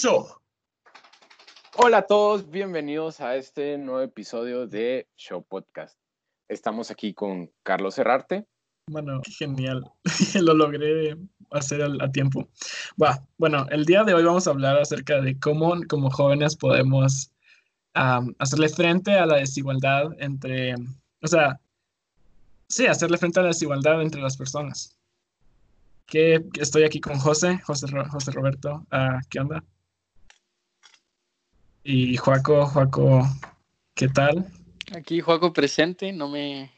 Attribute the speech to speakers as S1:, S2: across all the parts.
S1: Show. Hola a todos, bienvenidos a este nuevo episodio de Show Podcast. Estamos aquí con Carlos Herrarte.
S2: Bueno, qué genial. Lo logré hacer a tiempo. Bueno, el día de hoy vamos a hablar acerca de cómo como jóvenes podemos hacerle frente a la desigualdad entre, o sea, sí, hacerle frente a la desigualdad entre las personas. Que estoy aquí con José, José, José Roberto. Ah, ¿Qué onda? Y Juaco, Juaco, ¿qué tal?
S3: Aquí Juaco presente, no me...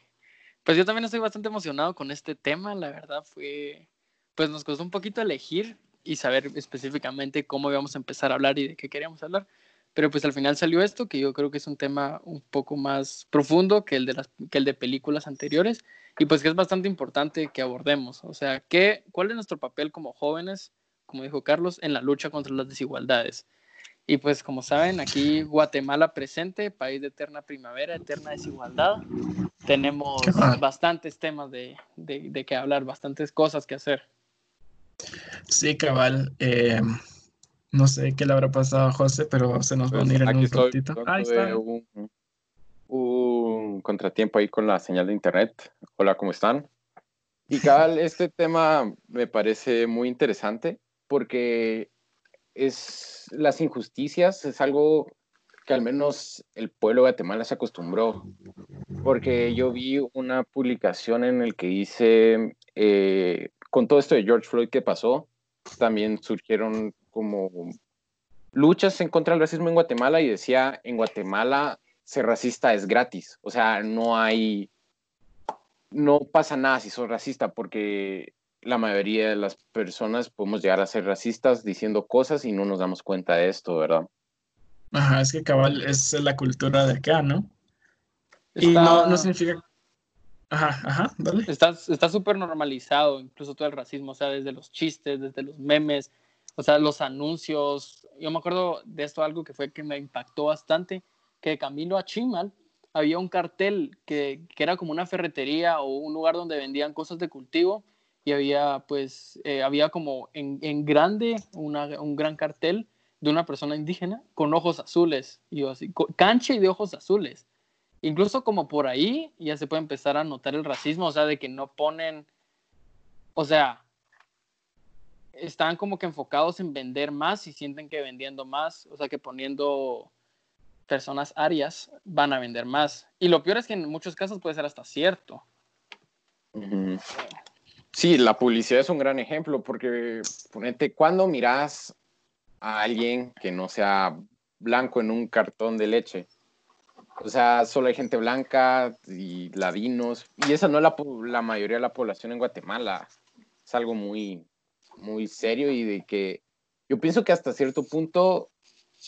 S3: Pues yo también estoy bastante emocionado con este tema, la verdad fue... Pues nos costó un poquito elegir y saber específicamente cómo íbamos a empezar a hablar y de qué queríamos hablar. Pero pues al final salió esto, que yo creo que es un tema un poco más profundo que el de, las, que el de películas anteriores y pues que es bastante importante que abordemos. O sea, ¿qué, ¿cuál es nuestro papel como jóvenes, como dijo Carlos, en la lucha contra las desigualdades? Y pues como saben, aquí Guatemala presente, país de eterna primavera, eterna desigualdad. Tenemos bastantes temas de, de, de que hablar, bastantes cosas que hacer.
S2: Sí, cabal. Eh, no sé qué le habrá pasado a José, pero se nos va a unir en un ratito.
S1: Ahí está. Un, un, contratiempo ahí con la señal de internet. Hola, ¿cómo están? Y cabal, este tema me parece muy interesante porque es las injusticias, es algo que al menos el pueblo de Guatemala se acostumbró. Porque yo vi una publicación en el que dice, eh, con todo esto de George Floyd que pasó, también surgieron como luchas en contra del racismo en Guatemala y decía, en Guatemala ser racista es gratis, o sea, no hay, no pasa nada si sos racista porque la mayoría de las personas podemos llegar a ser racistas diciendo cosas y no nos damos cuenta de esto, ¿verdad?
S2: Ajá, es que cabal es la cultura de acá, ¿no? Y no, no significa... Ajá, ajá, dale.
S3: Está súper normalizado, incluso todo el racismo, o sea, desde los chistes, desde los memes, o sea, los anuncios. Yo me acuerdo de esto algo que fue que me impactó bastante, que camino a Chimal había un cartel que, que era como una ferretería o un lugar donde vendían cosas de cultivo y había pues, eh, había como en, en grande una, un gran cartel de una persona indígena con ojos azules, y yo así, cancha y de ojos azules. Incluso como por ahí ya se puede empezar a notar el racismo, o sea, de que no ponen, o sea, están como que enfocados en vender más y sienten que vendiendo más, o sea, que poniendo personas arias van a vender más. Y lo peor es que en muchos casos puede ser hasta cierto.
S1: Sí, la publicidad es un gran ejemplo porque, ponete, cuando miras a alguien que no sea blanco en un cartón de leche, o sea, solo hay gente blanca y ladinos, y esa no es la, la mayoría de la población en Guatemala. Es algo muy, muy serio y de que yo pienso que hasta cierto punto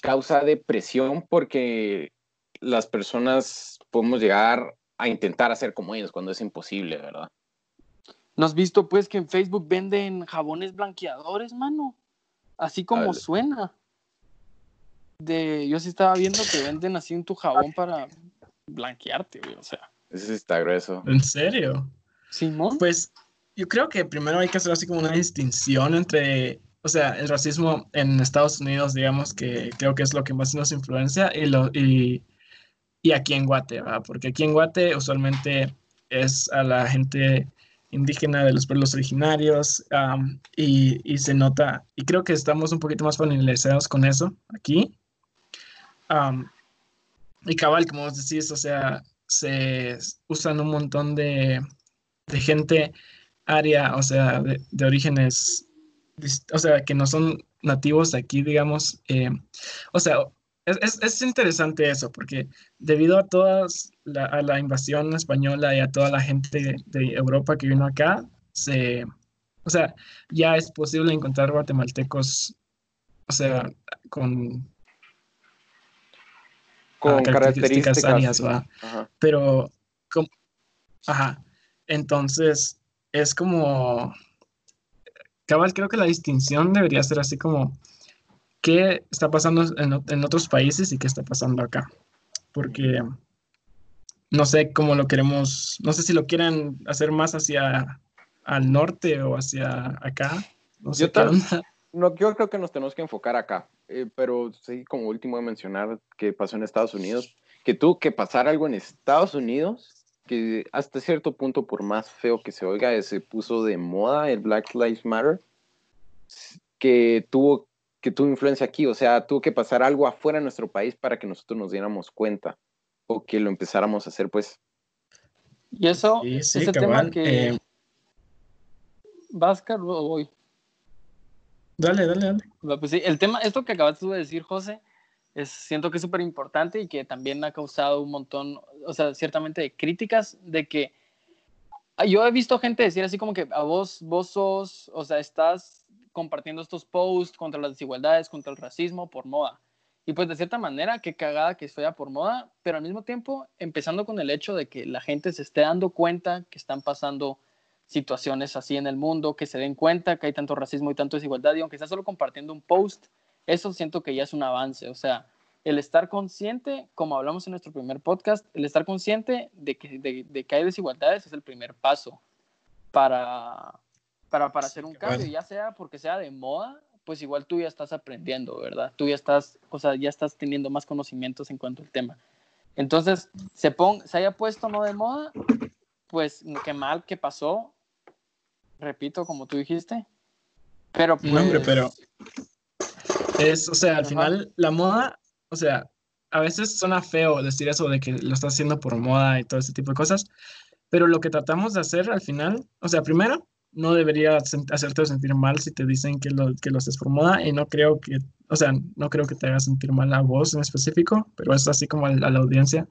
S1: causa depresión porque las personas podemos llegar a intentar hacer como ellos cuando es imposible, ¿verdad?
S3: ¿No has visto pues que en Facebook venden jabones blanqueadores, mano? Así como suena. De, yo sí estaba viendo que venden así un tu jabón para blanquearte, o sea.
S1: Ese está grueso.
S2: ¿En serio?
S3: Simón.
S2: Pues yo creo que primero hay que hacer así como una distinción entre, o sea, el racismo en Estados Unidos, digamos, que creo que es lo que más nos influencia, y, lo, y, y aquí en Guate, ¿va? Porque aquí en Guate usualmente es a la gente indígena de los pueblos originarios y, y, se nota, y creo que estamos un poquito más familiarizados con eso aquí. y cabal, como vos decís, o sea, se usan un montón de, de gente área, o sea, de, orígenes, o sea, que no son nativos aquí, digamos. Eh, o sea, es, es, interesante eso, porque debido a todas la, a la invasión española y a toda la gente de, Europa que vino acá, se, o sea, ya es posible encontrar guatemaltecos, o sea, con,
S1: con características,
S2: áreas, ¿va? Pero, ajá, entonces, es como, cabal, creo que la distinción debería ser así como, ¿qué está pasando en, otros países y qué está pasando acá? Porque no sé cómo lo queremos, no sé si lo quieren hacer más hacia al norte o hacia acá. No sé
S1: yo, no, yo creo que nos tenemos que enfocar acá, eh, pero sí, como último de mencionar que pasó en Estados Unidos, que tuvo que pasar algo en Estados Unidos que hasta cierto punto, por más feo que se oiga, se puso de moda el Black Lives Matter, que tuvo, que tuvo influencia aquí, o sea, tuvo que pasar algo afuera de nuestro país para que nosotros nos diéramos cuenta o que lo empezáramos a hacer, pues.
S3: Y eso, ese tema que... Eh... o voy?
S2: Dale, dale,
S3: dale. Pues sí, el tema, esto que acabas de decir, José, es, siento que es súper importante y que también ha causado un montón, o sea, ciertamente de críticas de que yo he visto gente decir así como que a vos, vos sos, o sea, estás compartiendo estos posts contra las desigualdades, contra el racismo por moda. Y pues de cierta manera, qué cagada que sea por moda, pero al mismo tiempo, empezando con el hecho de que la gente se esté dando cuenta que están pasando situaciones así en el mundo, que se den cuenta que hay tanto racismo y tanto desigualdad, y aunque está solo compartiendo un post, eso siento que ya es un avance, o sea, el estar consciente, como hablamos en nuestro primer podcast, el estar consciente de que, de, que hay desigualdades es el primer paso para, para, para hacer un cambio, ya sea porque sea de moda, pues igual tú ya estás aprendiendo, ¿verdad? Tú ya estás, o sea, ya estás teniendo más conocimientos en cuanto al tema. Entonces, se, pon, se haya puesto no de moda, pues qué mal que pasó, repito, como tú dijiste, pero pues...
S2: hombre, pero es, o sea, al final la moda, o sea, a veces suena feo decir eso de que lo estás haciendo por moda y todo ese tipo de cosas, pero lo que tratamos de hacer al final, o sea, primero, no debería hacerte sentir mal si te dicen que lo, que lo haces por moda y no creo que, o sea, no creo que te haga sentir mal a vos en específico, pero es así como a, a la audiencia,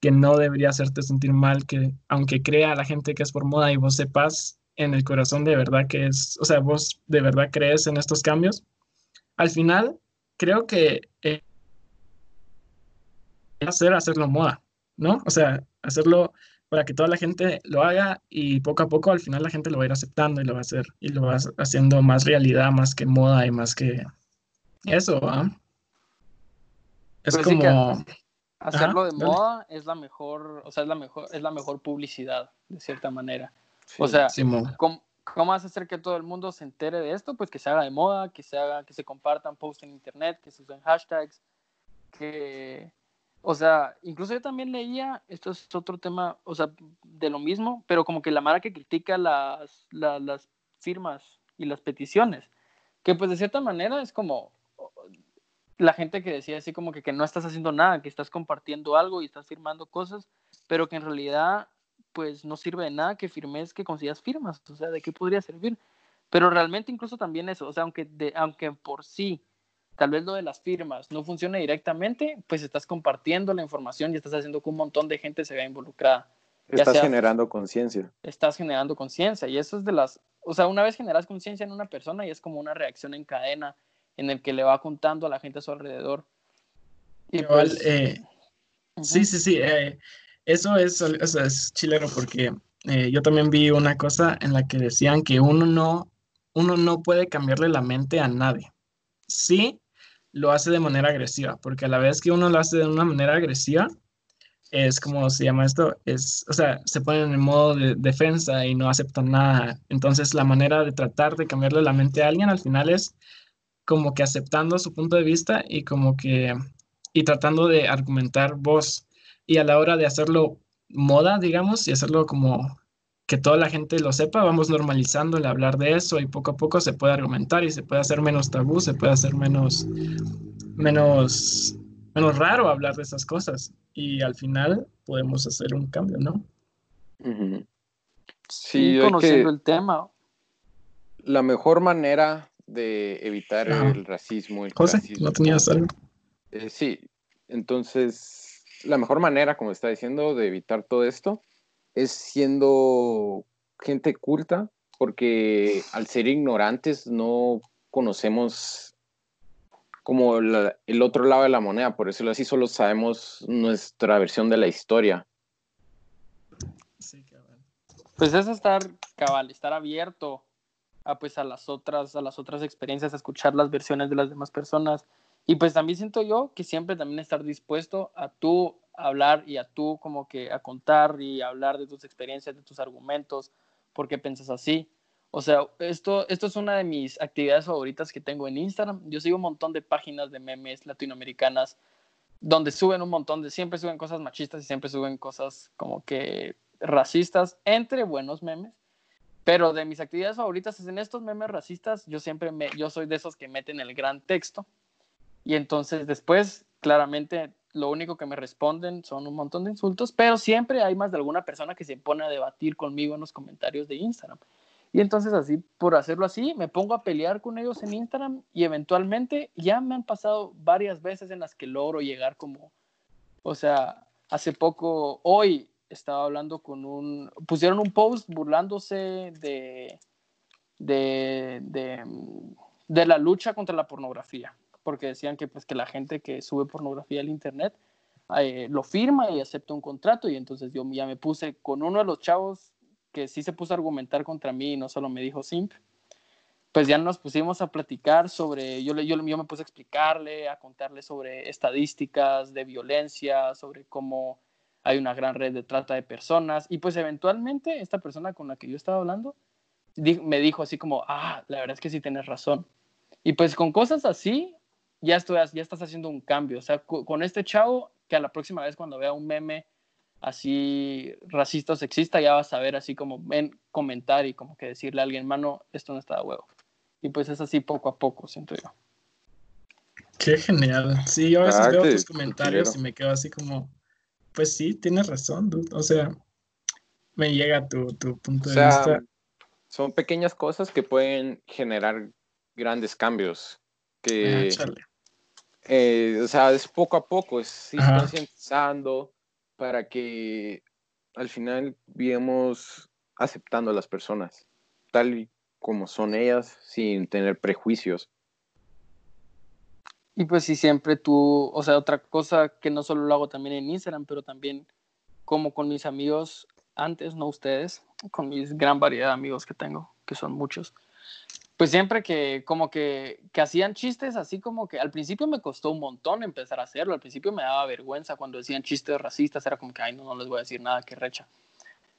S2: que no debería hacerte sentir mal que aunque crea la gente que es por moda y vos sepas en el corazón de verdad que es, o sea, vos de verdad crees en estos cambios, al final creo que eh, hacer hacerlo moda, ¿no? O sea, hacerlo para que toda la gente lo haga y poco a poco al final la gente lo va a ir aceptando y lo va a hacer y lo va haciendo más realidad, más que moda y más que eso, ¿ah?
S3: Es pues como hacerlo de moda es la mejor, o sea, es la mejor es la mejor publicidad de cierta manera. o sea, como, ¿Cómo vas a hacer que todo el mundo se entere de esto? Pues que se haga de moda, que se haga, que se compartan posts en internet, que se usen hashtags, que, o sea, incluso yo también leía, esto es otro tema, o sea, de lo mismo, pero como que la Mara que critica las, las firmas y las peticiones, que pues de cierta manera es como la gente que decía así como que, que no estás haciendo nada, que estás compartiendo algo y estás firmando cosas, pero que en realidad pues no sirve de nada que firmes, que consigas firmas, o sea, ¿de qué podría servir? Pero realmente incluso también eso, o sea, aunque, aunque por sí tal vez lo de las firmas no funcione directamente, pues estás compartiendo la información y estás haciendo que un montón de gente se vea involucrada.
S1: Estás generando conciencia.
S3: Estás generando conciencia y eso es de las, o sea, una vez generas conciencia en una persona y es como una reacción en cadena en el que le va contando a la gente a su alrededor.
S2: Igual, pues, eh, sí, sí, sí. Eh, eso es, es chileno porque eh, yo también vi una cosa en la que decían que uno no, uno no puede cambiarle la mente a nadie. Sí, lo hace de manera agresiva, porque a la vez que uno lo hace de una manera agresiva, es como se llama esto, es, o sea, se ponen en modo de defensa y no aceptan nada. Entonces, la manera de tratar de cambiarle la mente a alguien al final es como que aceptando su punto de vista y como que, y tratando de argumentar vos y a la hora de hacerlo moda, digamos, y hacerlo como que toda la gente lo sepa, vamos normalizando el hablar de eso y poco a poco se puede argumentar y se puede hacer menos tabú, se puede hacer menos, menos, menos raro hablar de esas cosas y al final podemos hacer un cambio, ¿no?
S1: Sí, conociendo el tema. La mejor manera de evitar el racismo. El
S2: José, ¿no tenías algo?
S1: Eh, sí, entonces la mejor manera, como está diciendo, de evitar todo esto es siendo gente culta, porque al ser ignorantes no conocemos como el otro lado de la moneda, por eso así, solo sabemos nuestra versión de la historia.
S3: Sí, Pues es estar cabal, estar abierto a pues a las otras, a las otras experiencias, a escuchar las versiones de las demás personas, y pues también siento yo que siempre también estar dispuesto a tú hablar y a tú como que a contar y hablar de tus experiencias, de tus argumentos, por qué piensas así. O sea, esto, esto es una de mis actividades favoritas que tengo en Instagram. Yo sigo un montón de páginas de memes latinoamericanas donde suben un montón de, siempre suben cosas machistas y siempre suben cosas como que racistas, entre buenos memes. Pero de mis actividades favoritas es en estos memes racistas, yo siempre me, yo soy de esos que meten el gran texto. Y entonces después, claramente, lo único que me responden son un montón de insultos, pero siempre hay más de alguna persona que se pone a debatir conmigo en los comentarios de Instagram. Y entonces así, por hacerlo así, me pongo a pelear con ellos en Instagram y eventualmente ya me han pasado varias veces en las que logro llegar como, o sea, hace poco, hoy estaba hablando con un, pusieron un post burlándose de, de, de, de la lucha contra la pornografía, porque decían que pues que la gente que sube pornografía al internet eh, lo firma y acepta un contrato y entonces yo ya me puse con uno de los chavos que sí se puso a argumentar contra mí y no solo me dijo simp, pues ya nos pusimos a platicar sobre, yo, yo, yo me puse a explicarle, a contarle sobre estadísticas de violencia, sobre cómo hay una gran red de trata de personas y pues eventualmente esta persona con la que yo estaba hablando me dijo así como, ah, la verdad es que sí tienes razón. Y pues con cosas así, ya, estoy, ya estás haciendo un cambio. O sea, con este chavo, que a la próxima vez cuando vea un meme así racista o sexista, ya vas a ver así como ven, comentar y como que decirle a alguien, mano, esto no está de huevo. Y pues es así poco a poco, siento yo.
S2: Qué genial. Sí, yo a veces veo tus comentarios y me quedo así como, pues sí, tienes razón, dude. O sea, me llega tu, tu punto de vista.
S1: Son pequeñas cosas que pueden generar grandes cambios. Que, ah, eh, o sea, es poco a poco, es ir concientizando, para que al final vivamos aceptando a las personas, tal y como son ellas, sin tener prejuicios.
S3: Y pues si siempre tú, o sea, otra cosa que no solo lo hago también en Instagram, pero también como con mis amigos antes, no ustedes, con mis gran variedad de amigos que tengo, que son muchos, pues siempre que como que, que, hacían chistes así como que al principio me costó un montón empezar a hacerlo, al principio me daba vergüenza cuando decían chistes racistas, era como que, ay, no, no les voy a decir nada, que recha.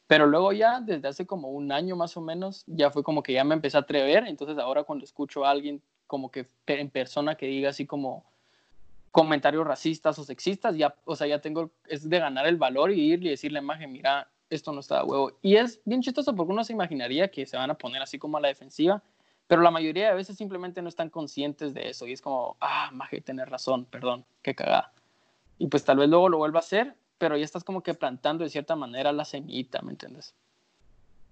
S3: Pero luego ya, desde hace como un año más o menos, ya fue como que ya me empecé a atrever, entonces ahora cuando escucho a alguien como que en persona que diga así como comentarios racistas o sexistas, ya, o sea, ya tengo, es de ganar el valor y ir y decirle a imagen, mira, esto no está de huevo. Y es bien chistoso porque uno se imaginaría que se van a poner así como a la defensiva, pero la mayoría de veces simplemente no están conscientes de eso y es como, ah, Maje, tener razón, perdón, qué cagada. Y pues tal vez luego lo vuelva a hacer, pero ya estás como que plantando de cierta manera la semillita, ¿me entiendes?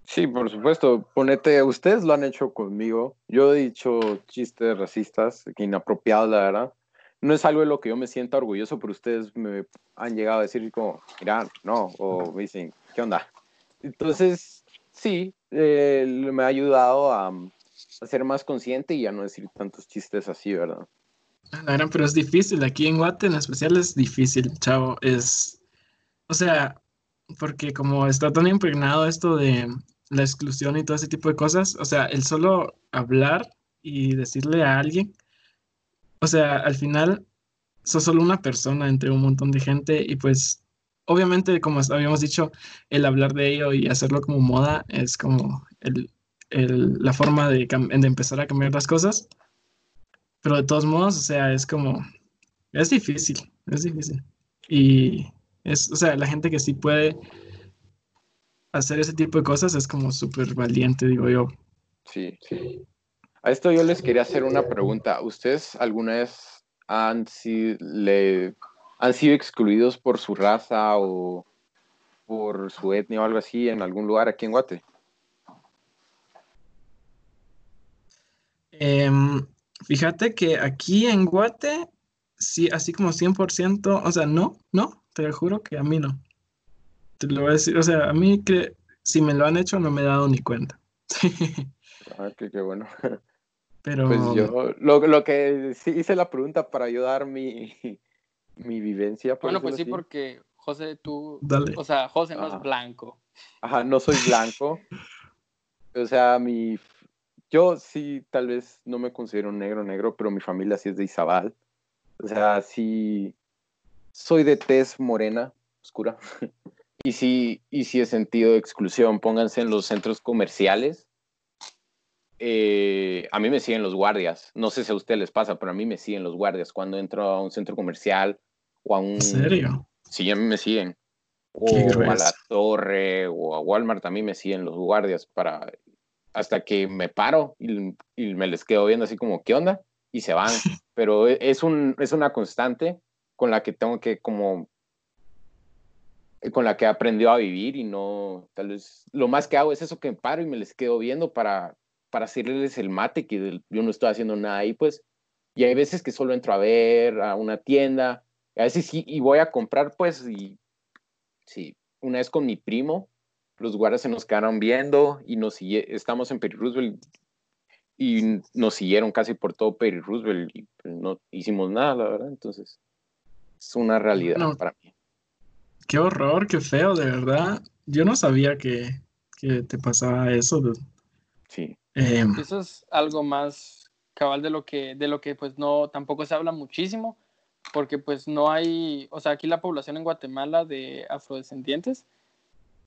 S1: Sí, por supuesto. Ponete, ustedes lo han hecho conmigo. Yo he dicho chistes racistas, inapropiados, la verdad. No es algo de lo que yo me sienta orgulloso, pero ustedes me han llegado a decir como, mira, no, o me dicen, ¿qué onda? Entonces, sí, eh, me ha ayudado a ser más consciente y a no decir tantos chistes así, ¿verdad?
S2: Claro, pero es difícil. Aquí en Guate en especial es difícil, chavo. Es, o sea, porque como está tan impregnado esto de la exclusión y todo ese tipo de cosas, o sea, el solo hablar y decirle a alguien, o sea, al final sos solo una persona entre un montón de gente y pues obviamente como habíamos dicho, el hablar de ello y hacerlo como moda es como el, la forma de, empezar a cambiar las cosas. Pero de todos modos, o sea, es como, es difícil, es difícil. Y es, o sea, la gente que sí puede hacer ese tipo de cosas es como súper valiente, digo yo.
S1: Sí, sí. A esto yo les quería hacer una pregunta. ¿Ustedes alguna vez han sido, le, han sido excluidos por su raza o por su etnia o algo así en algún lugar aquí en Guate?
S2: Em, fíjate que aquí en Guate, sí, así como 100%, o sea, no, no, te juro que a mí no. Te lo voy a decir, o sea, a mí que si me lo han hecho no me he dado ni cuenta.
S1: ah, qué, bueno. Pero... Pues yo lo, que sí hice la pregunta para ayudar mi, mi vivencia.
S3: Bueno, pues sí, porque José, tú, o sea, José no es blanco.
S1: Ajá, no soy blanco. o sea, mi yo sí, tal vez no me considero negro, negro, pero mi familia sí es de Izabal. O sea, sí, soy de tez morena, oscura. y sí, y sí he sentido exclusión. Pónganse en los centros comerciales. eh, a mí me siguen los guardias. No sé si a ustedes les pasa, pero a mí me siguen los guardias cuando entro a un centro comercial o a un...
S2: ¿En serio?
S1: Sí, a mí me siguen. O a la torre o a Walmart, a mí me siguen los guardias para hasta que me paro y, y me les quedo viendo así como, ¿qué onda? Y se van. pero e, es, un, es una constante con la que tengo que como con la que he aprendido a vivir y no, tal vez, lo más que hago es eso que me paro y me les quedo viendo para, para hacerles el mate, que yo no estoy haciendo nada ahí, pues, y hay veces que solo entro a ver a una tienda, a veces sí, y voy a comprar, pues, y sí, una vez con mi primo, los guardias se nos quedaron viendo y nos estamos en Perry Roosevelt y nos siguieron casi por todo Perry Roosevelt y pues, no hicimos nada, la verdad, entonces es una realidad para mí.
S2: Qué horror, qué feo, de verdad. Yo no sabía que, te pasaba eso.
S1: Sí.
S3: Em, eso es algo más cabal de lo que, de lo que pues no, tampoco se habla muchísimo, porque pues no hay, o sea, aquí la población en Guatemala de afrodescendientes,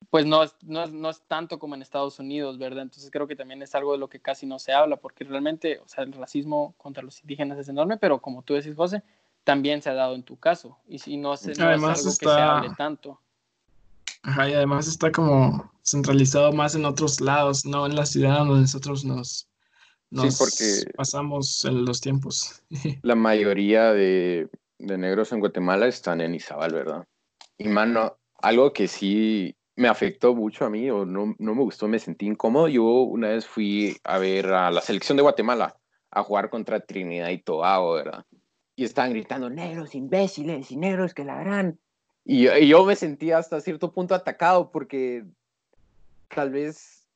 S3: pues no es, no es, no es tanto como en Estados Unidos, ¿verdad? Entonces creo que también es algo de lo que casi no se habla, porque realmente, o sea, el racismo contra los indígenas es enorme, pero como tú decís, José, también se ha dado en tu caso. Y si no, se, no además es algo que se hable tanto.
S2: Ajá, y además está como centralizado más en otros lados, no en la ciudad donde nosotros nos, nos porque pasamos en los tiempos.
S1: La mayoría de, de, negros en Guatemala están en Izabal, ¿verdad? Y mano, algo que sí me afectó mucho a mí o no, no me gustó, me sentí incómodo. Yo una vez fui a ver a la selección de Guatemala a jugar contra Trinidad y Tobago, ¿verdad? y estaban gritando, negros imbéciles y negros que la harán. Y, yo me sentía hasta cierto punto atacado porque tal vez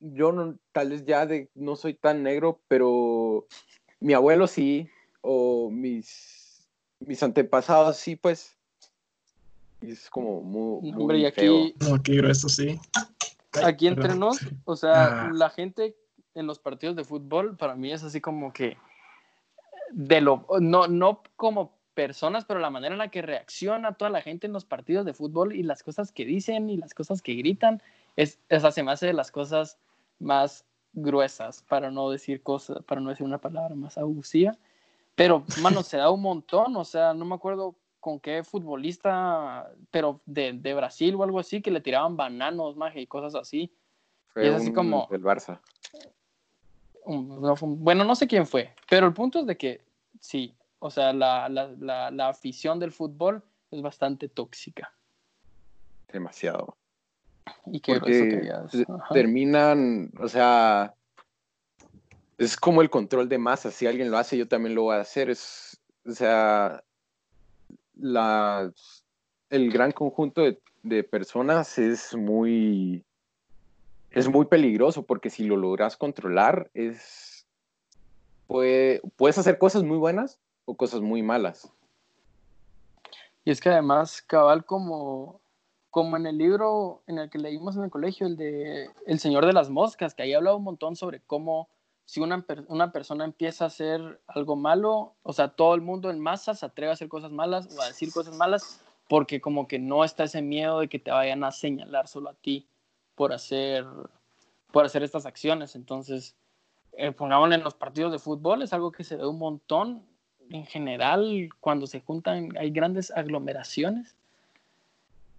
S1: yo no, tal vez ya de, no soy tan negro, pero mi abuelo sí, o mis, mis antepasados sí, pues. Es como muy, muy
S2: aquí, No, qué grueso, sí.
S3: Aquí entre nos, o sea, ah. la gente en los partidos de fútbol, para mí es así como que de lo, no, no como personas, pero la manera en la que reacciona toda la gente en los partidos de fútbol y las cosas que dicen y las cosas que gritan, es, esa se me hace de las cosas más gruesas, para no decir cosas, para no decir una palabra más abusiva. Pero, mano, se da un montón, o sea, no me acuerdo con qué futbolista, pero de, de Brasil o algo así, que le tiraban bananos, magia, y cosas así.
S1: Fue es así como... El Barça
S3: bueno, no sé quién fue, pero el punto es de que sí, o sea, la, la, la, afición del fútbol es bastante tóxica.
S1: Demasiado.
S3: Y que
S1: terminan, o sea, es como el control de masa. Si alguien lo hace, yo también lo voy a hacer. Es, o sea, el gran conjunto de, de personas es muy es muy peligroso porque si lo logras controlar, es, puede, puedes hacer cosas muy buenas o cosas muy malas.
S3: Y es que además, cabal, como, como en el libro en el que leímos en el colegio, el de El Señor de las Moscas, que ahí hablaba un montón sobre cómo si una, una persona empieza a hacer algo malo, o sea, todo el mundo en masa se atreve a hacer cosas malas o a decir cosas malas, porque como que no está ese miedo de que te vayan a señalar solo a ti por hacer, por hacer estas acciones. Entonces, eh, pongámosle en los partidos de fútbol, es algo que se ve un montón. En general, cuando se juntan, hay grandes aglomeraciones,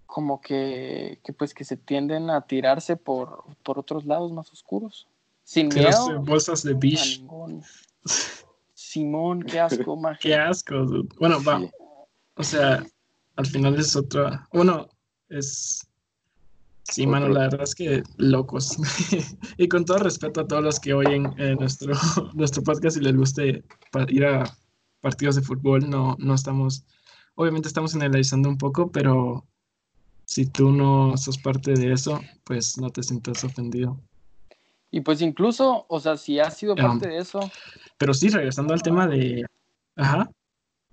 S3: como que, que pues que se tienden a tirarse por, por otros lados más oscuros. Sin miedo.
S2: bolsas de.
S3: Simón, qué asco, magia.
S2: Qué asco. Bueno, va. O sea, al final es otra. Bueno, es Sí, mano, la verdad es que locos. y con todo respeto a todos los que oyen eh, nuestro, nuestro podcast y les guste ir a partidos de fútbol, no, no estamos, obviamente estamos analizando un poco, pero si tú no sos parte de eso, pues no te sientas ofendido.
S3: Y pues incluso, o sea, si has sido parte de eso.
S2: Pero sí, regresando al tema de... Ajá.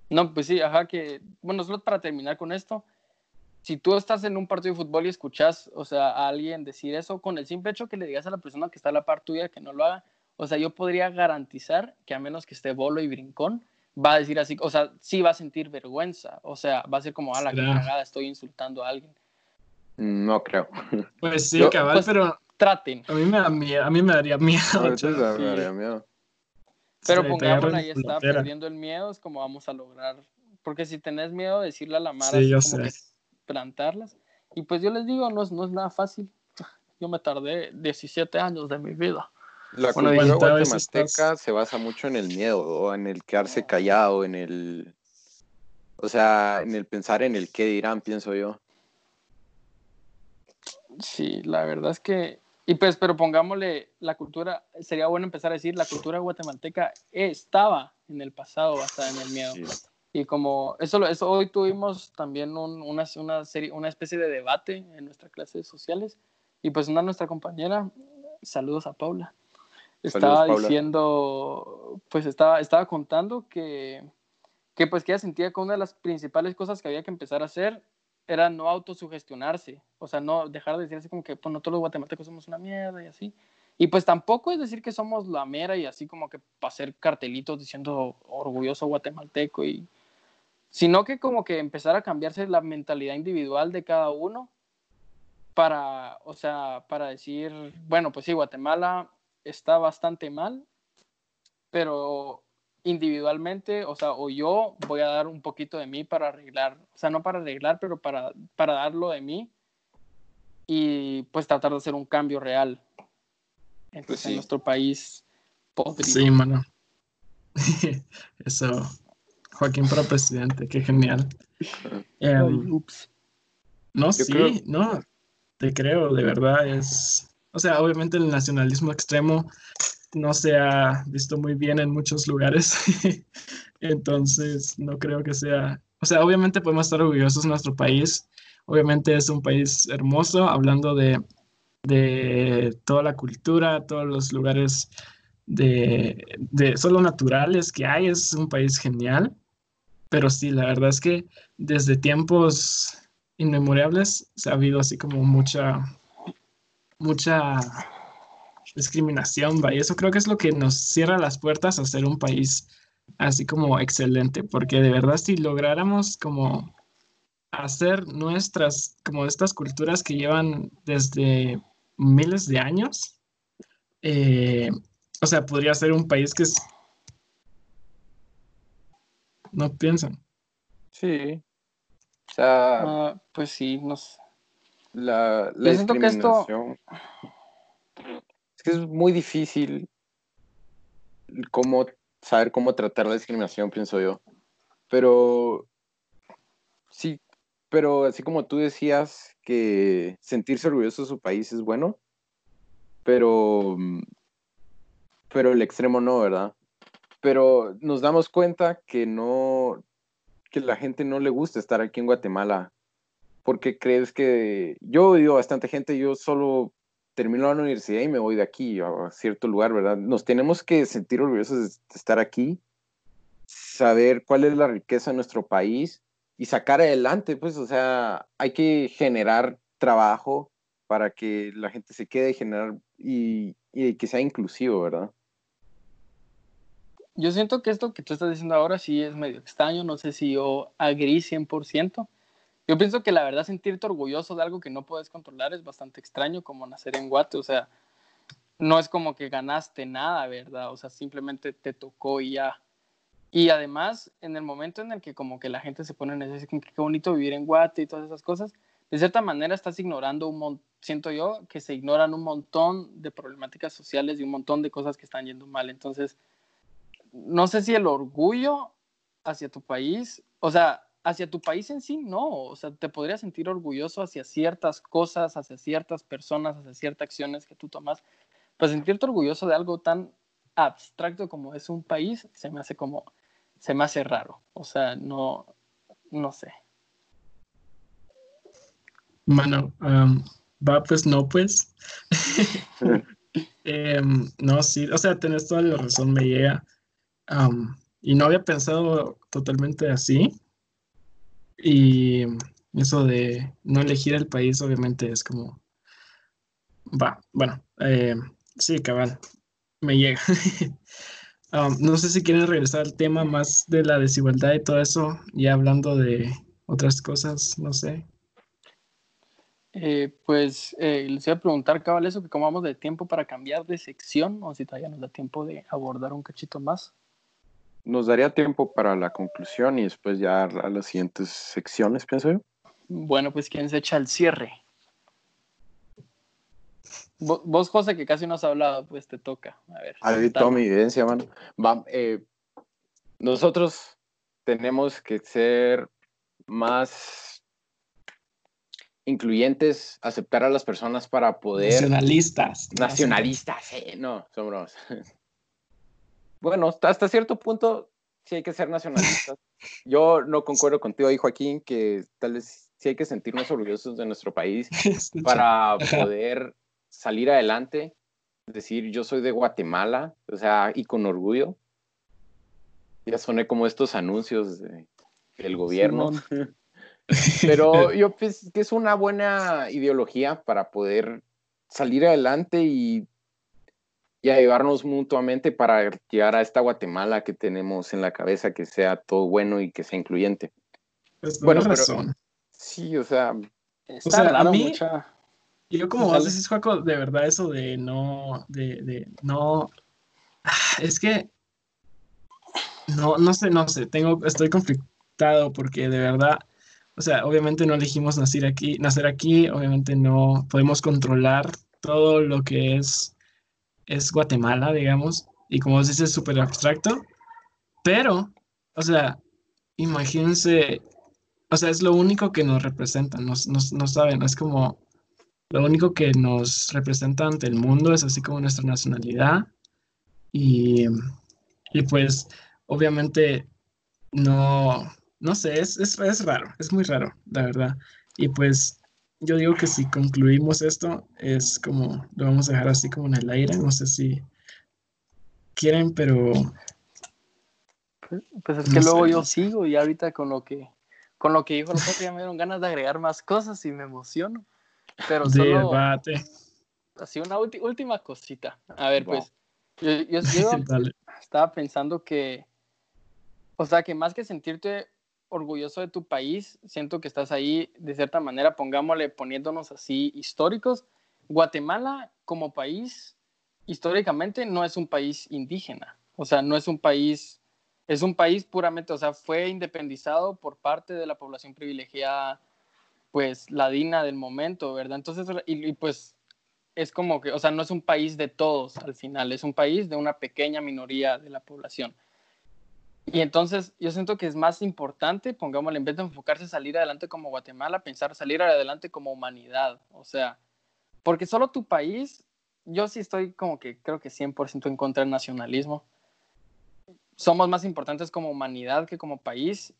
S3: No, pues sí, ajá, que, bueno, solo para terminar con esto, si tú estás en un partido de fútbol y escuchas, o sea, a alguien decir eso, con el simple hecho que le digas a la persona que está a la par tuya que no lo haga, o sea, yo podría garantizar que a menos que esté bolo y brincón, va a decir así, o sea, sí va a sentir vergüenza, o sea, va a ser como, a la cagada, estoy insultando a alguien.
S1: No creo.
S2: Pues sí, cabal,
S3: pues,
S2: pero...
S3: traten.
S2: A mí me, da miedo, a mí me daría miedo.
S1: A veces
S2: chaval.
S1: me daría miedo.
S3: Pero
S2: la
S3: está
S2: frontera.
S3: perdiendo el miedo, es como vamos a lograr. Porque si tenés miedo de decirle a la Mara,
S2: Sí, yo
S3: así como
S2: sé.
S3: que plantarlas. Y pues yo les digo, no es, no es nada fácil. Yo me tardé 17 años de mi vida.
S1: La
S3: Bueno,
S1: cultura guatemalteca
S2: estás-
S1: se basa mucho en el miedo, o en el quedarse callado, en el... O sea, en el pensar en el qué dirán, pienso yo.
S3: Sí, la verdad es que. Y pues, pero pongámosle la cultura, sería bueno empezar a decir, la cultura guatemalteca estaba en el pasado basada en el miedo.
S1: Sí.
S3: Y como eso, eso hoy tuvimos también un- una, una, serie, una especie de debate en nuestra clase de sociales. Y pues una de nuestra compañera, saludos a Paula, estaba
S1: Paula.
S3: diciendo, pues estaba, estaba contando que, que pues que ella sentía que una de las principales cosas que había que empezar a hacer era no autosugestionarse, o sea, no dejar de decirse como que pues no todos los guatemaltecos somos una mierda y así. Y pues tampoco es decir que somos la mera y así como que para hacer cartelitos diciendo orgulloso guatemalteco y sino que como que empezar a cambiarse la mentalidad individual de cada uno para, o sea, para decir, bueno, pues sí, Guatemala está bastante mal, pero individualmente, o sea, o yo voy a dar un poquito de mí para arreglar, o sea, no para arreglar, pero para, para darlo de mí y pues tratar de hacer un cambio real Entonces,
S1: Pues sí.
S3: en nuestro país podrido.
S2: Sí, mano. Eso. Joaquín para presidente, qué genial. Em,
S3: Ay, ups.
S2: no,
S1: Yo
S2: sí,
S1: creo-
S2: no, te creo, de verdad es. O sea, obviamente el nacionalismo extremo no se ha visto muy bien en muchos lugares. Entonces, no creo que sea. O sea, obviamente podemos estar orgullosos de nuestro país. Obviamente es un país hermoso, hablando de, de toda la cultura, todos los lugares de, de solo naturales que hay. Es un país genial. Pero sí, la verdad es que desde tiempos inmemorables se ha habido así como mucha, mucha discriminación, ¿va? Y eso creo que es lo que nos cierra las puertas a ser un país así como excelente, porque de verdad si lográramos como hacer nuestras, como estas culturas que llevan desde miles de años, eh, o sea, podría ser un país que es... No piensan.
S1: Sí. O sea,
S3: Ah, pues sí, no sé.
S1: la, la
S3: Yo siento que esto-
S1: discriminación. Que es muy difícil cómo saber cómo tratar la discriminación, pienso yo. Pero sí, pero así como tú decías que sentirse orgulloso de su país es bueno, pero, pero el extremo no, ¿verdad? Pero nos damos cuenta que no, que la gente no le gusta estar aquí en Guatemala. Porque crees que yo oído bastante gente, yo solo termino la universidad y me voy de aquí a cierto lugar, ¿verdad? Nos tenemos que sentir orgullosos de estar aquí, saber cuál es la riqueza de nuestro país y sacar adelante, pues, o sea, hay que generar trabajo para que la gente se quede generar y, y que sea inclusivo, ¿verdad?
S3: Yo siento que esto que tú estás diciendo ahora sí es medio extraño, no sé si yo agrí 100%. Yo pienso que la verdad sentirte orgulloso de algo que no puedes controlar es bastante extraño, como nacer en Guate, o sea, no es como que ganaste nada, ¿verdad? O sea, simplemente te tocó y ya. Y además, en el momento en el que como que la gente se pone en ese, qué bonito vivir en Guate y todas esas cosas, de cierta manera estás ignorando un montón, siento yo, que se ignoran un montón de problemáticas sociales y un montón de cosas que están yendo mal. Entonces, no sé si el orgullo hacia tu país, o sea, hacia tu país en sí, no, o sea, te podrías sentir orgulloso hacia ciertas cosas, hacia ciertas personas, hacia ciertas acciones que tú tomas, pero sentirte orgulloso de algo tan abstracto como es un país, se me hace como, se me hace raro, o sea, no, no sé.
S2: Mano, um, va pues no pues. Em, no, sí, o sea, tenés toda la razón, me llega. Um, y no había pensado totalmente así. Y eso de no elegir el país, obviamente, es como. Va, bueno, eh, sí, cabal, me llega. Um, no sé si quieren regresar al tema más de la desigualdad y todo eso, ya hablando de otras cosas, no sé.
S3: Eh, pues eh, les iba a preguntar, cabal, eso, que cómo vamos de tiempo para cambiar de sección o si todavía nos da tiempo de abordar un cachito más.
S1: Nos daría tiempo para la conclusión y después ya a las siguientes secciones, pienso yo.
S3: Bueno, pues ¿quién se echa el cierre? Vos, José, que casi no has hablado, pues te toca. A ver.
S1: Ahí toda mi evidencia, mano. Va, eh, nosotros tenemos que ser más incluyentes, aceptar a las personas para poder...
S2: Nacionalistas.
S1: Nacionalistas, eh, no, somos... bueno, hasta cierto punto sí hay que ser nacionalistas. Yo no concuerdo contigo ahí, Joaquín, que tal vez sí hay que sentirnos orgullosos de nuestro país para poder salir adelante, decir yo soy de Guatemala, o sea, y con orgullo. Ya soné como estos anuncios del gobierno. Pero yo pienso que es una buena ideología para poder salir adelante y, y ayudarnos mutuamente para llegar a esta Guatemala que tenemos en la cabeza, que sea todo bueno y que sea incluyente.
S2: Pues bueno, razón.
S1: sí, o sea,
S2: o sea, a mí, yo como vos decís, Juaco, de verdad eso de no, de, de no, es que, no, no sé, no sé, tengo, estoy conflictado porque de verdad, o sea, obviamente no elegimos nacer aquí, nacer aquí, obviamente no podemos controlar todo lo que es, es Guatemala, digamos, y como vos dices, es súper abstracto, pero, o sea, imagínense, o sea, es lo único que nos representa, nos, nos, no saben, es como, lo único que nos representa ante el mundo es así como nuestra nacionalidad. Y, pues obviamente no, no sé, es, es, raro, es muy raro, la verdad. Y pues yo digo que si concluimos esto, es como, lo vamos a dejar así como en el aire, no sé si quieren, pero...
S3: Pues, pues es que luego yo sigo y ahorita con lo que, con lo que dijo el ya me dieron ganas de agregar más cosas y me emociono. Pero solo.
S2: Debate.
S3: Así una última cosita. A ver, pues. Yo, yo, estaba pensando que. O sea, que más que sentirte orgulloso de tu país, siento que estás ahí, de cierta manera, pongámosle, poniéndonos así históricos. Guatemala, como país, históricamente no es un país indígena. O sea, no es un país. Es un país puramente, o sea, fue independizado por parte de la población privilegiada pues ladina del momento, ¿verdad? Entonces, y, pues es como que, o sea, no es un país de todos al final, es un país de una pequeña minoría de la población. Y entonces yo siento que es más importante, pongámosle, en vez de enfocarse salir adelante como Guatemala, pensar salir adelante como humanidad. O sea, porque solo tu país, yo sí estoy como que creo que 100% en contra del nacionalismo. Somos más importantes como humanidad que como país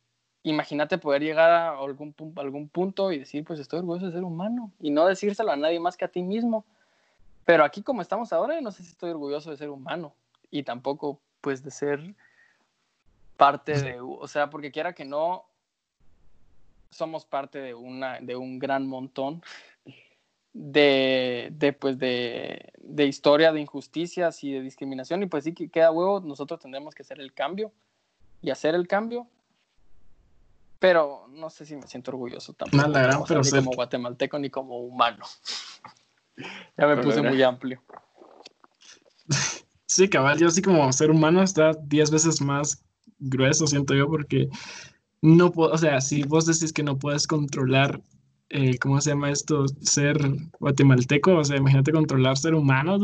S3: imagínate poder llegar a algún, algún punto y decir, pues estoy orgulloso de ser humano y no decírselo a nadie más que a ti mismo. Pero aquí como estamos ahora, no sé si estoy orgulloso de ser humano y tampoco pues de ser parte de, o sea, porque quiera que no, somos parte de, una, de un gran montón de, de, pues de, de historia de injusticias y de discriminación y pues sí que queda huevo, nosotros tendremos que hacer el cambio y hacer el cambio pero no sé si me siento orgulloso tampoco.
S2: No, pero
S3: ni como guatemalteco ni como humano. ya me puse muy amplio.
S2: Sí, cabal, yo así como ser humano está diez veces más grueso, siento yo, porque no puedo, o sea, si vos decís que no puedes controlar, eh, ¿cómo se llama esto? Ser guatemalteco, o sea, imagínate controlar ser humano,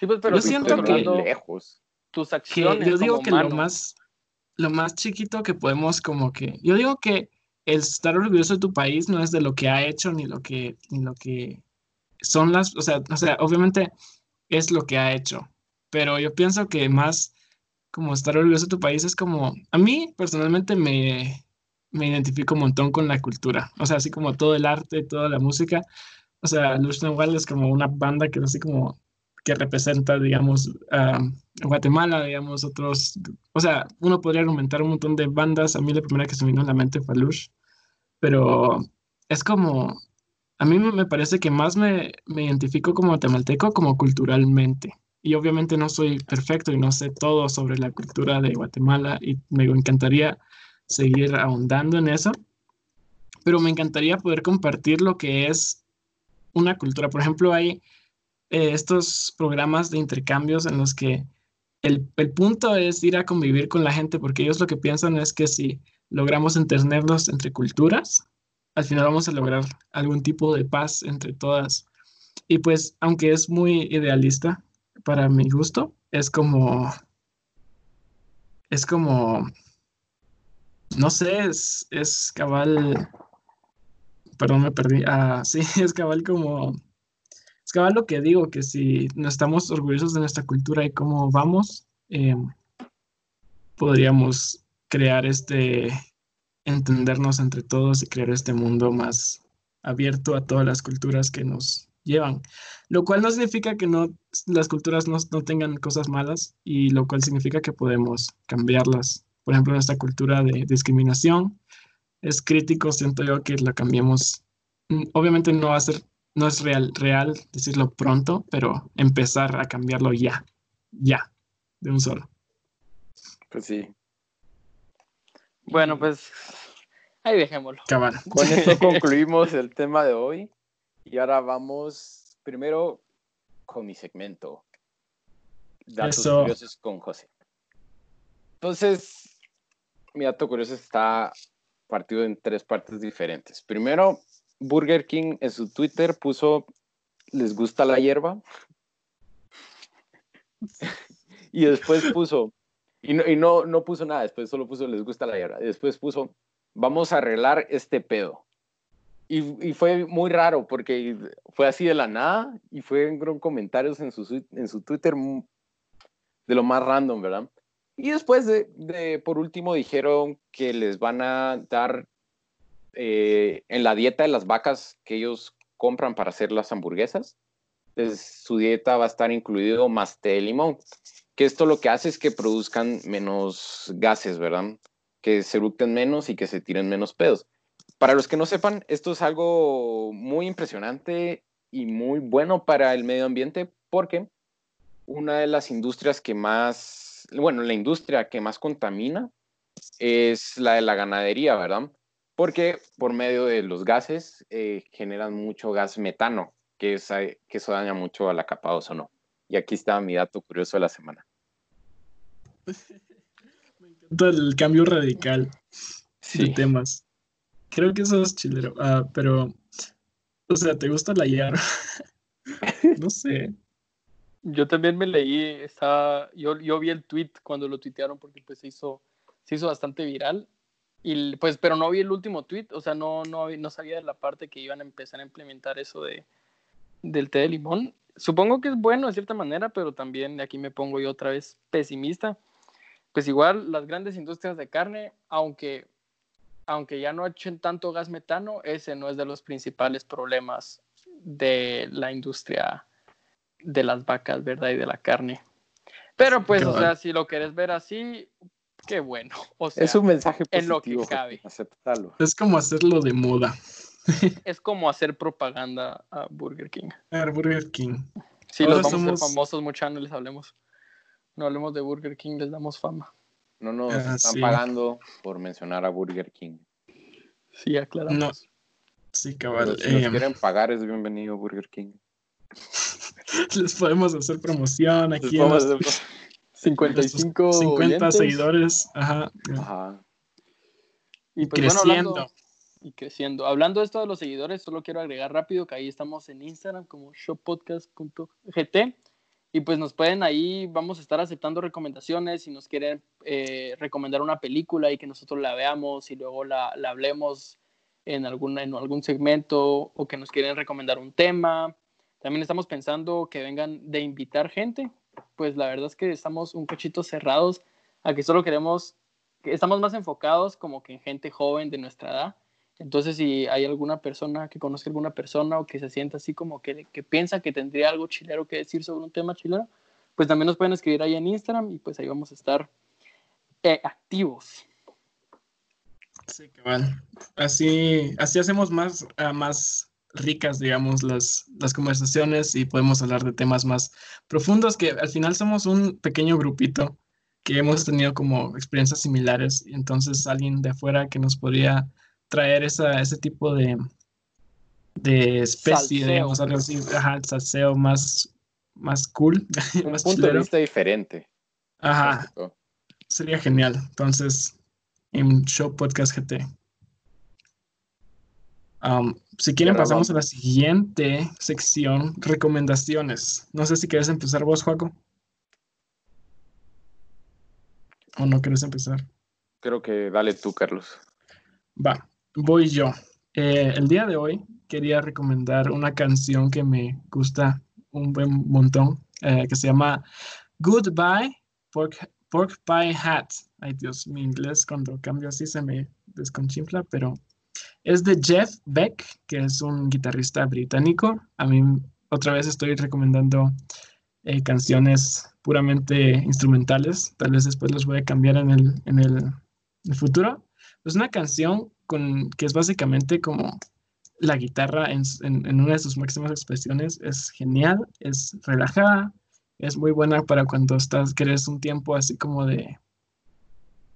S3: Sí, pues, pero
S2: yo siento que
S1: lejos.
S3: Tus acciones.
S2: yo digo que lo más lo más chiquito que podemos como que, yo digo que el estar orgulloso de tu país no es de lo que ha hecho ni lo que, ni lo que son las, o sea, o sea, obviamente es lo que ha hecho, pero yo pienso que más como estar orgulloso de tu país es como, a mí personalmente me, me identifico un montón con la cultura, o sea, así como todo el arte, toda la música, o sea, Lush Nahual es como una banda que es así como que representa, digamos, a Guatemala, digamos, otros, o sea, uno podría argumentar un montón de bandas, a mí la primera que se me vino a la mente fue Lush, pero es como, a mí me parece que más me, me identifico como guatemalteco como culturalmente, y obviamente no soy perfecto y no sé todo sobre la cultura de Guatemala, y me encantaría seguir ahondando en eso, pero me encantaría poder compartir lo que es una cultura. Por ejemplo, hay eh, estos programas de intercambios en los que el, el, punto es ir a convivir con la gente, porque ellos lo que piensan es que si logramos entendernos entre culturas, al final vamos a lograr algún tipo de paz entre todas. Y pues, aunque es muy idealista para mi gusto, es como, es como, no sé, es, es cabal, perdón, me perdí, ah, sí, es cabal como, es cabal lo que digo, que si no estamos orgullosos de nuestra cultura y cómo vamos, em, podríamos crear este, entendernos entre todos y crear este mundo más abierto a todas las culturas que nos llevan. Lo cual no significa que no, las culturas no, no tengan cosas malas y lo cual significa que podemos cambiarlas. Por ejemplo, nuestra cultura de discriminación es crítico, siento yo que la cambiemos. Mm, obviamente no va a ser, no es real, real decirlo pronto, pero empezar a cambiarlo ya, ya, de un solo.
S1: Pues sí,
S3: bueno, pues ahí dejémoslo.
S1: Con esto concluimos el tema de hoy y ahora vamos primero con mi segmento. Datos curiosos con José. Entonces, mi dato curioso está partido en tres partes diferentes. Primero, Burger King en su Twitter puso, ¿les gusta la hierba? y después puso, y, no, no, puso nada, después solo puso les gusta la guerra. Y después puso vamos a arreglar este pedo. Y, fue muy raro porque fue así de la nada y fue en comentarios en su, en su Twitter de lo más random, ¿verdad? Y después, de, de por último, dijeron que les van a dar eh, en la dieta de las vacas que ellos compran para hacer las hamburguesas, pues, su dieta va a estar incluido más té de limón que esto lo que hace es que produzcan menos gases, ¿verdad? Que se eructen menos y que se tiren menos pedos. Para los que no sepan, esto es algo muy impresionante y muy bueno para el medio ambiente porque una de las industrias que más, bueno, la industria que más contamina es la de la ganadería, ¿verdad? Porque por medio de los gases eh, generan mucho gas metano, que, es, que eso daña mucho a la capa de ozono. Y aquí está mi dato curioso de la semana.
S2: Me encanta el cambio radical de temas. Creo que eso es chilero. Ah, pero, o sea, ¿te gusta la hierba? no sé.
S3: Yo también me leí, estaba, yo, yo vi el tweet cuando lo tuitearon porque pues se hizo, se hizo bastante viral. Y pues, pero no vi el último tweet, o sea, no, no, no sabía de la parte que iban a empezar a implementar eso de, del té de limón supongo que es bueno de cierta manera, pero también aquí me pongo yo otra vez pesimista. Pues igual las grandes industrias de carne, aunque, aunque ya no echen tanto gas metano, ese no es de los principales problemas de la industria de las vacas, ¿verdad? Y de la carne. Pero pues, o sea, si lo quieres ver así, qué bueno. O sea,
S1: es un mensaje positivo,
S3: en lo que cabe.
S1: Aceptarlo.
S2: Es como hacerlo de moda.
S3: es como hacer propaganda a Burger King.
S2: A Burger King.
S3: Sí, los vamos a ser famosos, muchachos, no les hablemos. No hablemos de Burger King, les damos fama.
S1: No nos ah, están pagando por mencionar a Burger King.
S3: Sí, aclaramos. No.
S2: Sí, cabal.
S1: si nos eh, quieren pagar, es bienvenido Burger King.
S2: les podemos hacer promoción aquí.
S3: 55
S2: 50 seguidores. Ajá. Ajá.
S3: Y pues, Creciendo y creciendo. Hablando de esto de los seguidores, solo quiero agregar rápido que ahí estamos en Instagram como showpodcast.gt y pues nos pueden ahí, vamos a estar aceptando recomendaciones si nos quieren eh, recomendar una película y que nosotros la veamos y luego la, hablemos en, alguna, en algún segmento o que nos quieren recomendar un tema. También estamos pensando que vengan de invitar gente, pues la verdad es que estamos un cachito cerrados a que solo queremos, que estamos más enfocados como que en gente joven de nuestra edad entonces, si hay alguna persona que conozca alguna persona o que se sienta así como que, que piensa que tendría algo chilero que decir sobre un tema chilero, pues también nos pueden escribir ahí en Instagram y pues ahí vamos a estar eh, activos.
S2: Sí, cabal. Así, así hacemos más, uh, más ricas, digamos, las, las conversaciones y podemos hablar de temas más profundos, que al final somos un pequeño grupito que hemos tenido como experiencias similares. Entonces alguien de afuera que nos podría traer esa, ese tipo de, de especie,
S3: Salseo.
S2: digamos, algo así, ajá, el salseo más, más cool,
S1: Un
S2: más
S1: punto de vista diferente.
S2: Ajá, sería genial. Entonces, en Show Podcast GT. Um, si quieren, pasamos a la siguiente sección, recomendaciones. No sé si quieres empezar vos, Juaco. ¿O no quieres empezar?
S1: Creo que dale tú, Carlos.
S2: Va, voy yo. Eh, el día de hoy quería recomendar una canción que me gusta un buen montón, eh, que se llama Goodbye Pork, Pork Pie Hat. Ay Dios, mi inglés cuando cambio así se me desconchinfla, pero es de Jeff Beck, que es un guitarrista británico. A mí otra vez estoy recomendando eh, canciones puramente instrumentales. Tal vez después los voy a cambiar en el, en el, futuro. Es una canción con, que es básicamente como la guitarra en, en- una de sus máximas expresiones. Es genial, es relajada, es muy buena para cuando estás, querés un tiempo así como de,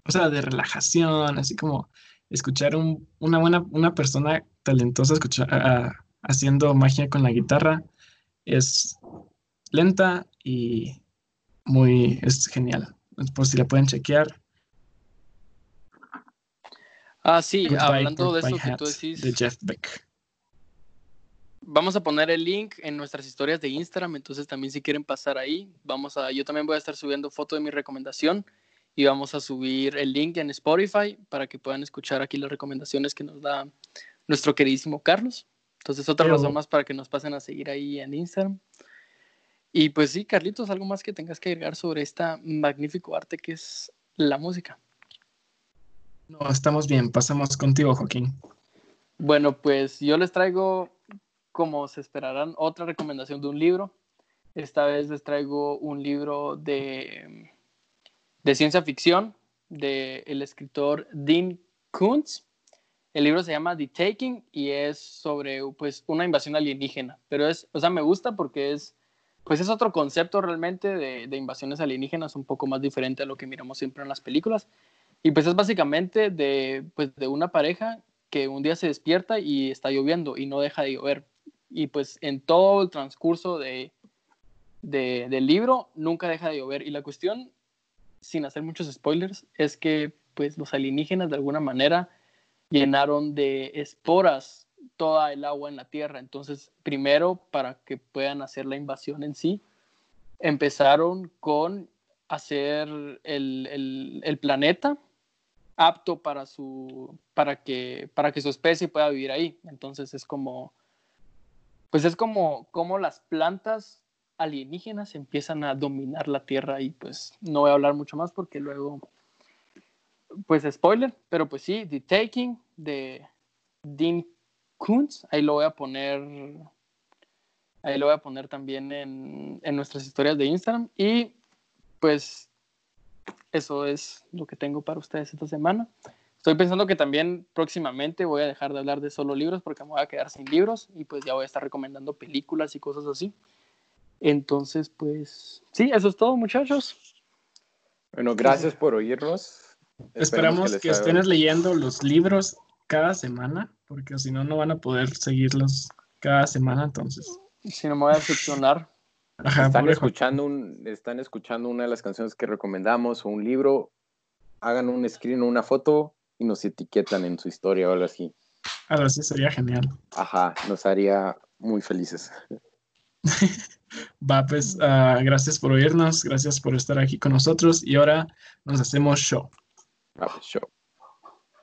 S2: o sea, de relajación, así como escuchar un- una buena, una persona talentosa escucha- a- a- haciendo magia con la guitarra. Es lenta y muy, es genial. Por si la pueden chequear.
S3: Ah, sí,
S2: Goodbye,
S3: hablando de eso que tú decís,
S2: de Jeff Beck.
S3: vamos a poner el link en nuestras historias de Instagram, entonces también si quieren pasar ahí, vamos a, yo también voy a estar subiendo foto de mi recomendación y vamos a subir el link en Spotify para que puedan escuchar aquí las recomendaciones que nos da nuestro queridísimo Carlos. Entonces otra
S2: Pero-
S3: razón más para que nos pasen a seguir ahí en Instagram. Y pues sí, Carlitos, algo más que tengas que agregar sobre esta magnífico arte que es la música.
S2: No, estamos bien. Pasamos contigo, Joaquín.
S3: Bueno, pues yo les traigo, como se esperarán, otra recomendación de un libro. Esta vez les traigo un libro de, de ciencia ficción del escritor Dean Koontz. El libro se llama The Taking y es sobre pues, una invasión alienígena. Pero es, o sea, me gusta porque es, pues es otro concepto realmente de, de invasiones alienígenas, un poco más diferente a lo que miramos siempre en las películas. Y pues es básicamente de, pues, de una pareja que un día se despierta y está lloviendo y no deja de llover. Y pues en todo el transcurso de, de- del libro nunca deja de llover. Y la cuestión, sin hacer muchos spoilers, es que pues los alienígenas de alguna manera llenaron de esporas toda el agua en la Tierra. Entonces, primero, para que puedan hacer la invasión en sí, empezaron con hacer el, el- el planeta apto para su para que para que su especie pueda vivir ahí. Entonces es como pues es como como las plantas alienígenas empiezan a dominar la tierra y pues no voy a hablar mucho más porque luego pues spoiler pero pues sí The Taking de Dean Koontz ahí lo voy a poner ahí lo voy a poner también en, en nuestras historias de Instagram. Y pues eso es lo que tengo para ustedes esta semana. Estoy pensando que también próximamente voy a dejar de hablar de solo libros porque me voy a quedar sin libros y pues ya voy a estar recomendando películas y cosas así. Entonces, pues sí, eso es todo, muchachos.
S1: Bueno, gracias por oírnos.
S2: Esperamos que, estén leyendo los libros cada semana, porque si no, no van a poder seguirlos cada semana. Entonces,
S3: Si no me voy a decepcionar.
S2: Ajá,
S1: están escuchando, un, están escuchando una de las canciones que recomendamos o un libro, hagan un screen o una foto y nos etiquetan en su historia o algo así.
S2: Ahora sí sería genial.
S1: Ajá, nos haría muy felices.
S2: Va, pues, ah, gracias por oírnos, gracias por estar aquí con nosotros y ahora nos hacemos show.
S1: Ah, pues, show.